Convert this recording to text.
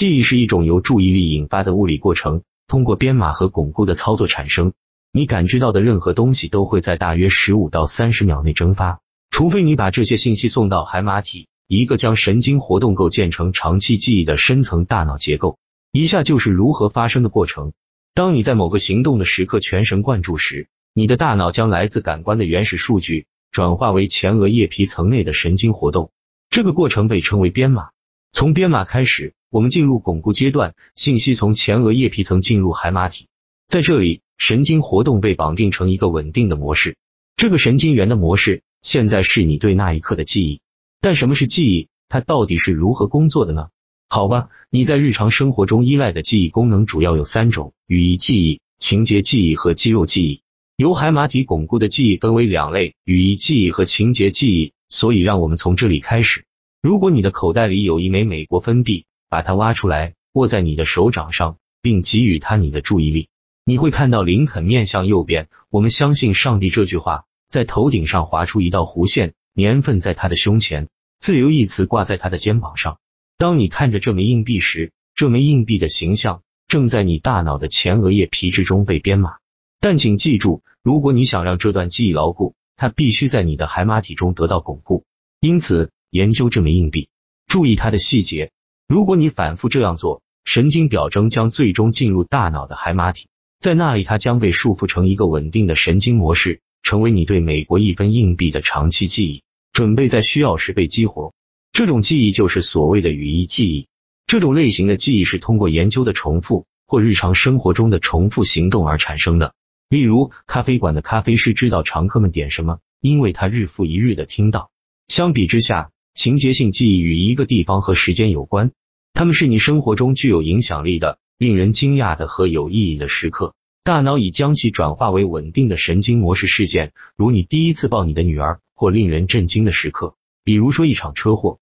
记忆是一种由注意力引发的物理过程，通过编码和巩固的操作产生。你感知到的任何东西都会在大约十五到三十秒内蒸发，除非你把这些信息送到海马体，一个将神经活动构建成长期记忆的深层大脑结构。以下就是如何发生的过程：当你在某个行动的时刻全神贯注时，你的大脑将来自感官的原始数据转化为前额叶皮层内的神经活动，这个过程被称为编码。从编码开始，我们进入巩固阶段，信息从前额叶皮层进入海马体，在这里。神经活动被绑定成一个稳定的模式，这个神经元的模式现在是你对那一刻的记忆。但什么是记忆？它到底是如何工作的呢？好吧，你在日常生活中依赖的记忆功能主要有三种：语义记忆、情节记忆和肌肉记忆。由海马体巩固的记忆分为两类：语义记忆和情节记忆。所以，让我们从这里开始。如果你的口袋里有一枚美国分币，把它挖出来，握在你的手掌上，并给予它你的注意力。你会看到林肯面向右边，我们相信上帝这句话，在头顶上划出一道弧线，年份在他的胸前，自由一词挂在他的肩膀上。当你看着这枚硬币时，这枚硬币的形象正在你大脑的前额叶皮质中被编码。但请记住，如果你想让这段记忆牢固，它必须在你的海马体中得到巩固。因此，研究这枚硬币，注意它的细节。如果你反复这样做，神经表征将最终进入大脑的海马体。在那里，它将被束缚成一个稳定的神经模式，成为你对美国一分硬币的长期记忆，准备在需要时被激活。这种记忆就是所谓的语义记忆。这种类型的记忆是通过研究的重复或日常生活中的重复行动而产生的。例如，咖啡馆的咖啡师知道常客们点什么，因为他日复一日的听到。相比之下，情节性记忆与一个地方和时间有关，它们是你生活中具有影响力的。令人惊讶的和有意义的时刻，大脑已将其转化为稳定的神经模式事件，如你第一次抱你的女儿，或令人震惊的时刻，比如说一场车祸。